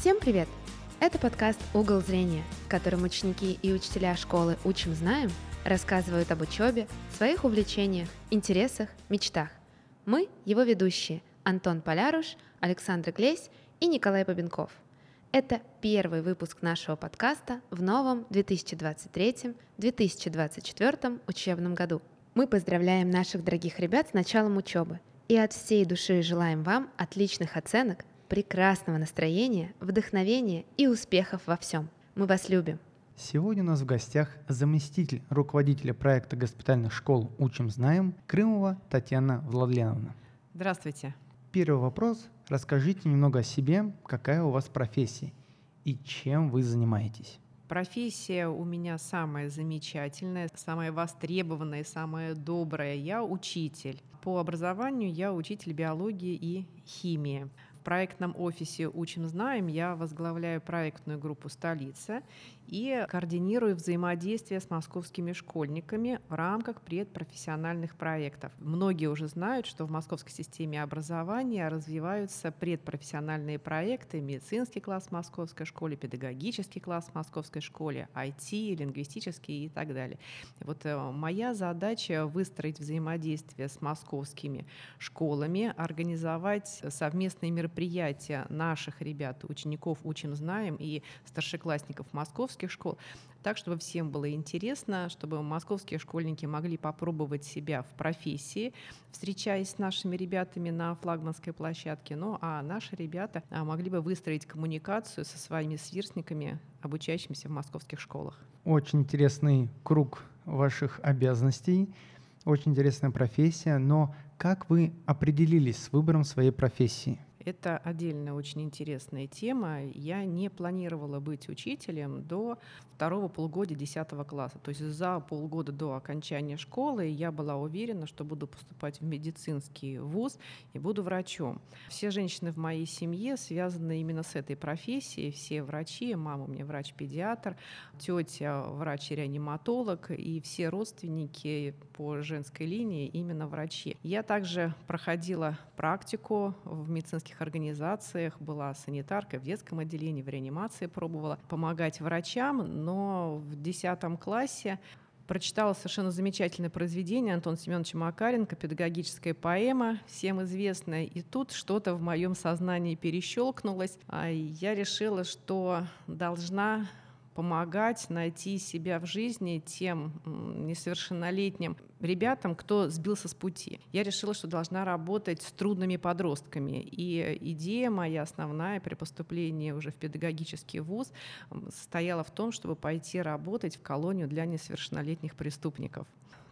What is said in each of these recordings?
Всем привет! Это подкаст «Угол зрения», в котором ученики и учителя школы «Учим, знаем» рассказывают об учебе, своих увлечениях, интересах, мечтах. Мы – его ведущие Антон Поляруш, Александр Глесь и Николай Бабенков. Это первый выпуск нашего подкаста в новом 2023-2024 учебном году. Мы поздравляем наших дорогих ребят с началом учебы и от всей души желаем вам отличных оценок, прекрасного настроения, вдохновения и успехов во всем. Мы вас любим. Сегодня у нас в гостях заместитель руководителя проекта госпитальных школ «Учим, знаем» Крымова Татьяна Владленовна. Здравствуйте. Первый вопрос. Расскажите немного о себе, какая у вас профессия и чем вы занимаетесь. Профессия у меня самая замечательная, самая востребованная, самая добрая. Я учитель. По образованию я учитель биологии и химии проектном офисе «Учим, знаем» я возглавляю проектную группу «Столица» и координирую взаимодействие с московскими школьниками в рамках предпрофессиональных проектов. Многие уже знают, что в московской системе образования развиваются предпрофессиональные проекты, медицинский класс в московской школе, педагогический класс в московской школе, IT, лингвистический и так далее. Вот э, моя задача выстроить взаимодействие с московскими школами, организовать совместные мероприятия мероприятия наших ребят, учеников «Учим, знаем» и старшеклассников московских школ, так, чтобы всем было интересно, чтобы московские школьники могли попробовать себя в профессии, встречаясь с нашими ребятами на флагманской площадке, ну а наши ребята а, могли бы выстроить коммуникацию со своими сверстниками, обучающимися в московских школах. Очень интересный круг ваших обязанностей, очень интересная профессия, но как вы определились с выбором своей профессии? Это отдельная очень интересная тема. Я не планировала быть учителем до второго полугодия 10 класса. То есть за полгода до окончания школы я была уверена, что буду поступать в медицинский вуз и буду врачом. Все женщины в моей семье связаны именно с этой профессией. Все врачи, мама у меня врач-педиатр, тетя врач-реаниматолог и все родственники по женской линии именно врачи. Я также проходила практику в медицинских организациях, была санитаркой в детском отделении, в реанимации пробовала помогать врачам, но в 10 классе прочитала совершенно замечательное произведение Антона Семеновича Макаренко «Педагогическая поэма», всем известная. И тут что-то в моем сознании перещелкнулось. А я решила, что должна помогать найти себя в жизни тем несовершеннолетним ребятам, кто сбился с пути. Я решила, что должна работать с трудными подростками. И идея моя основная при поступлении уже в педагогический вуз состояла в том, чтобы пойти работать в колонию для несовершеннолетних преступников.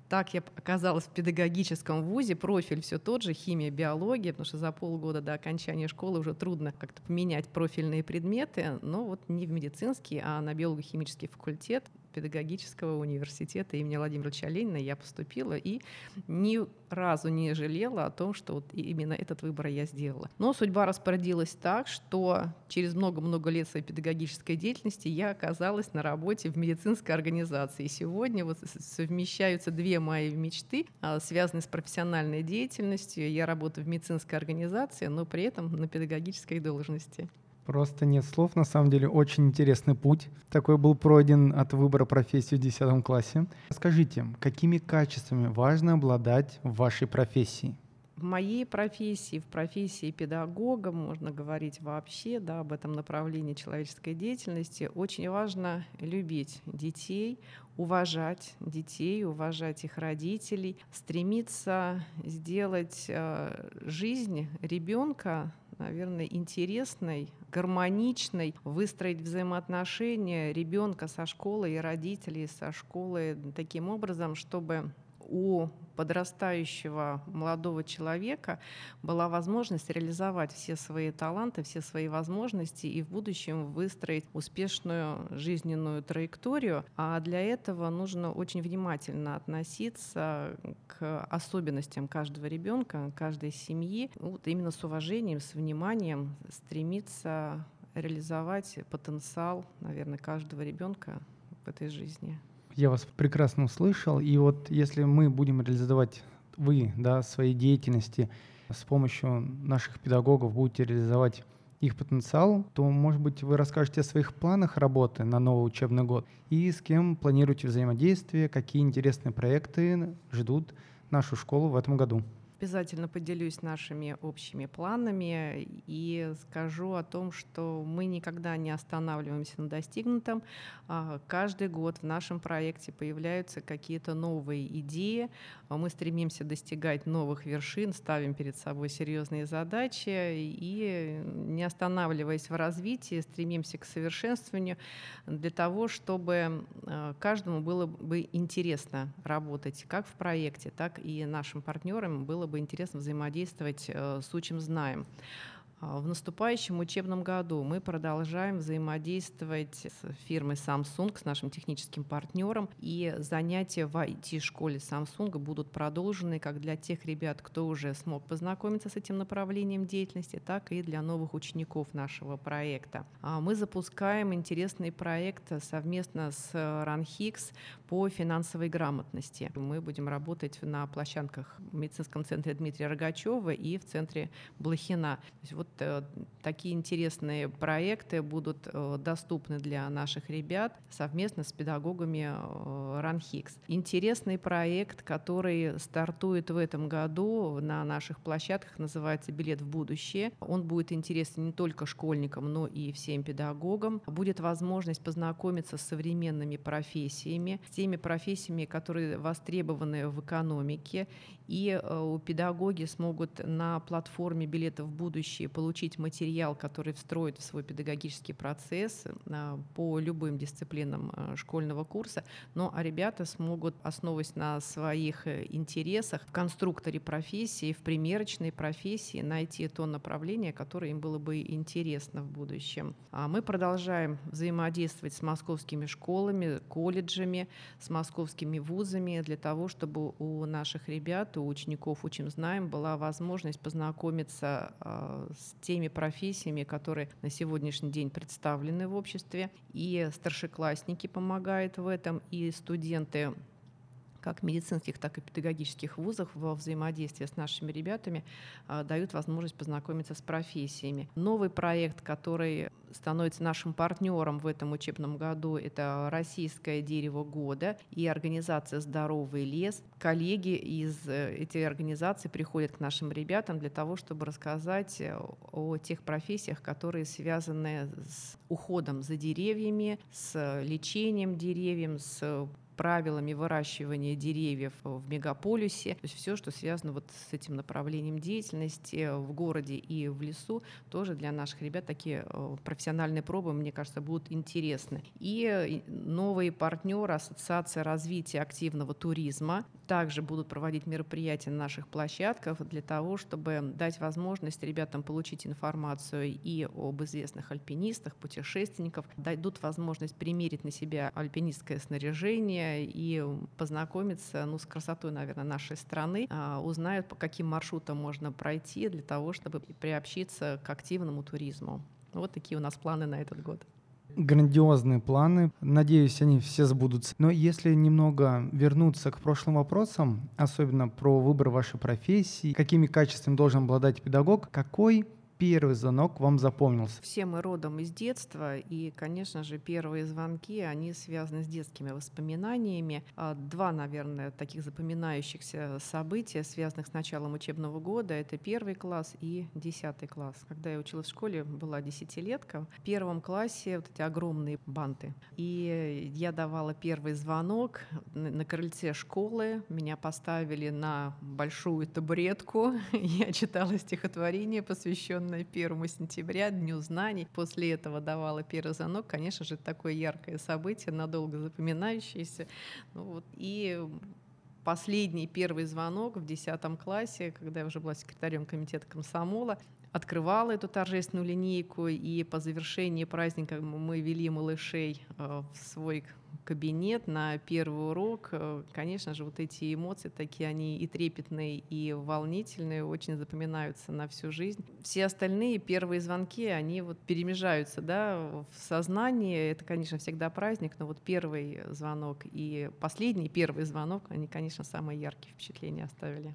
Так я оказалась в педагогическом вузе, профиль все тот же, химия, биология, потому что за полгода до окончания школы уже трудно как-то поменять профильные предметы, но вот не в медицинский, а на биолого-химический факультет педагогического университета имени Владимира Ильича Ленина я поступила и ни разу не жалела о том, что вот именно этот выбор я сделала. Но судьба распорядилась так, что через много-много лет своей педагогической деятельности я оказалась на работе в медицинской организации. И сегодня вот совмещаются две мои мечты, а, связанные с профессиональной деятельностью. Я работаю в медицинской организации, но при этом на педагогической должности. Просто нет слов. На самом деле очень интересный путь. Такой был пройден от выбора профессии в 10 классе. Скажите, какими качествами важно обладать в вашей профессии? В моей профессии, в профессии педагога, можно говорить вообще да, об этом направлении человеческой деятельности, очень важно любить детей, уважать детей, уважать их родителей, стремиться сделать э, жизнь ребенка наверное, интересной, гармоничной, выстроить взаимоотношения ребенка со школой и родителей со школой таким образом, чтобы у подрастающего молодого человека была возможность реализовать все свои таланты, все свои возможности и в будущем выстроить успешную жизненную траекторию. А для этого нужно очень внимательно относиться к особенностям каждого ребенка, каждой семьи, вот именно с уважением, с вниманием стремиться реализовать потенциал, наверное, каждого ребенка в этой жизни. Я вас прекрасно услышал. И вот если мы будем реализовать вы, да, свои деятельности с помощью наших педагогов, будете реализовать их потенциал, то, может быть, вы расскажете о своих планах работы на новый учебный год и с кем планируете взаимодействие, какие интересные проекты ждут нашу школу в этом году. Обязательно поделюсь нашими общими планами и скажу о том, что мы никогда не останавливаемся на достигнутом. А, каждый год в нашем проекте появляются какие-то новые идеи. Мы стремимся достигать новых вершин, ставим перед собой серьезные задачи и, не останавливаясь в развитии, стремимся к совершенствованию для того, чтобы а, каждому было бы интересно работать как в проекте, так и нашим партнерам было было бы интересно взаимодействовать э, с «Учим, знаем». А, в наступающем учебном году мы продолжаем взаимодействовать с фирмой Samsung, с нашим техническим партнером, и занятия в IT-школе Samsung будут продолжены как для тех ребят, кто уже смог познакомиться с этим направлением деятельности, так и для новых учеников нашего проекта. А, мы запускаем интересный проект совместно с RunHix по финансовой грамотности. Мы будем работать на площадках в медицинском центре Дмитрия Рогачева и в центре Блохина. вот вот э, такие интересные проекты будут э, доступны для наших ребят совместно с педагогами э, РАНХИКС. Интересный проект, который стартует в этом году на наших площадках, называется «Билет в будущее». Он будет интересен не только школьникам, но и всем педагогам. Будет возможность познакомиться с современными профессиями, с теми профессиями, которые востребованы в экономике, и педагоги смогут на платформе «Билеты в будущее» получить материал, который встроит в свой педагогический процесс а, по любым дисциплинам а, школьного курса. Ну а ребята смогут, основываясь на своих э, интересах, в конструкторе профессии, в примерочной профессии найти то направление, которое им было бы интересно в будущем. А мы продолжаем взаимодействовать с московскими школами, колледжами, с московскими вузами для того, чтобы у наших ребят, у учеников «Учим, знаем» была возможность познакомиться с с теми профессиями, которые на сегодняшний день представлены в обществе. И старшеклассники помогают в этом, и студенты как медицинских, так и педагогических вузах во взаимодействии с нашими ребятами а, дают возможность познакомиться с профессиями. Новый проект, который становится нашим партнером в этом учебном году, это «Российское дерево года» и организация «Здоровый лес». Коллеги из э, этой организации приходят к нашим ребятам для того, чтобы рассказать э, о тех профессиях, которые связаны с уходом за деревьями, с лечением деревьев, с правилами выращивания деревьев в мегаполисе. То есть все, что связано вот с этим направлением деятельности в городе и в лесу, тоже для наших ребят такие э, профессиональные пробы, мне кажется, будут интересны. И новые партнеры Ассоциация развития активного туризма также будут проводить мероприятия на наших площадках для того, чтобы дать возможность ребятам получить информацию и об известных альпинистах, путешественников, дадут возможность примерить на себя альпинистское снаряжение, и познакомиться ну, с красотой, наверное, нашей страны, а, узнают, по каким маршрутам можно пройти для того, чтобы приобщиться к активному туризму. Вот такие у нас планы на этот год грандиозные планы. Надеюсь, они все сбудутся. Но если немного вернуться к прошлым вопросам, особенно про выбор вашей профессии, какими качествами должен обладать педагог, какой первый звонок вам запомнился? Все мы родом из детства, и, конечно же, первые звонки, они связаны с детскими воспоминаниями. А, два, наверное, таких запоминающихся события, связанных с началом учебного года, это первый класс и десятый класс. Когда я училась в школе, была десятилетка. В первом классе вот эти огромные банты. И я давала первый звонок на крыльце школы. Меня поставили на большую табуретку. Я читала стихотворение, посвященное посвященная 1 сентября, Дню знаний. После этого давала первый звонок. Конечно же, такое яркое событие, надолго запоминающееся. Ну, вот. И последний первый звонок в 10 классе, когда я уже была секретарем комитета комсомола, открывала эту торжественную линейку, и по завершении праздника мы вели малышей э, в свой кабинет на первый урок. Э, конечно же, вот эти эмоции такие, они и трепетные, и волнительные, очень запоминаются на всю жизнь. Все остальные первые звонки, они вот перемежаются да, в сознании. Это, конечно, всегда праздник, но вот первый звонок и последний первый звонок, они, конечно, самые яркие впечатления оставили.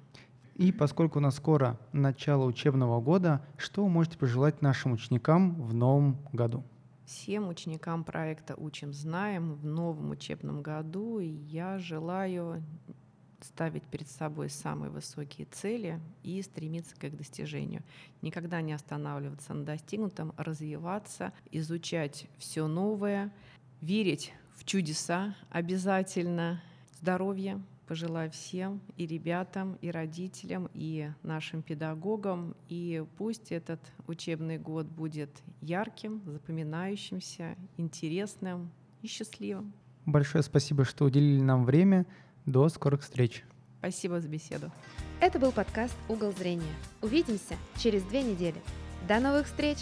И поскольку у нас скоро начало учебного года, что вы можете пожелать нашим ученикам в новом году? Всем ученикам проекта «Учим, знаем» в новом учебном году я желаю ставить перед собой самые высокие цели и стремиться к их достижению. Никогда не останавливаться на достигнутом, развиваться, изучать все новое, верить в чудеса обязательно, здоровья, пожелаю всем, и ребятам, и родителям, и нашим педагогам. И пусть этот учебный год будет ярким, запоминающимся, интересным и счастливым. Большое спасибо, что уделили нам время. До скорых встреч. Спасибо за беседу. Это был подкаст «Угол зрения». Увидимся через две недели. До новых встреч!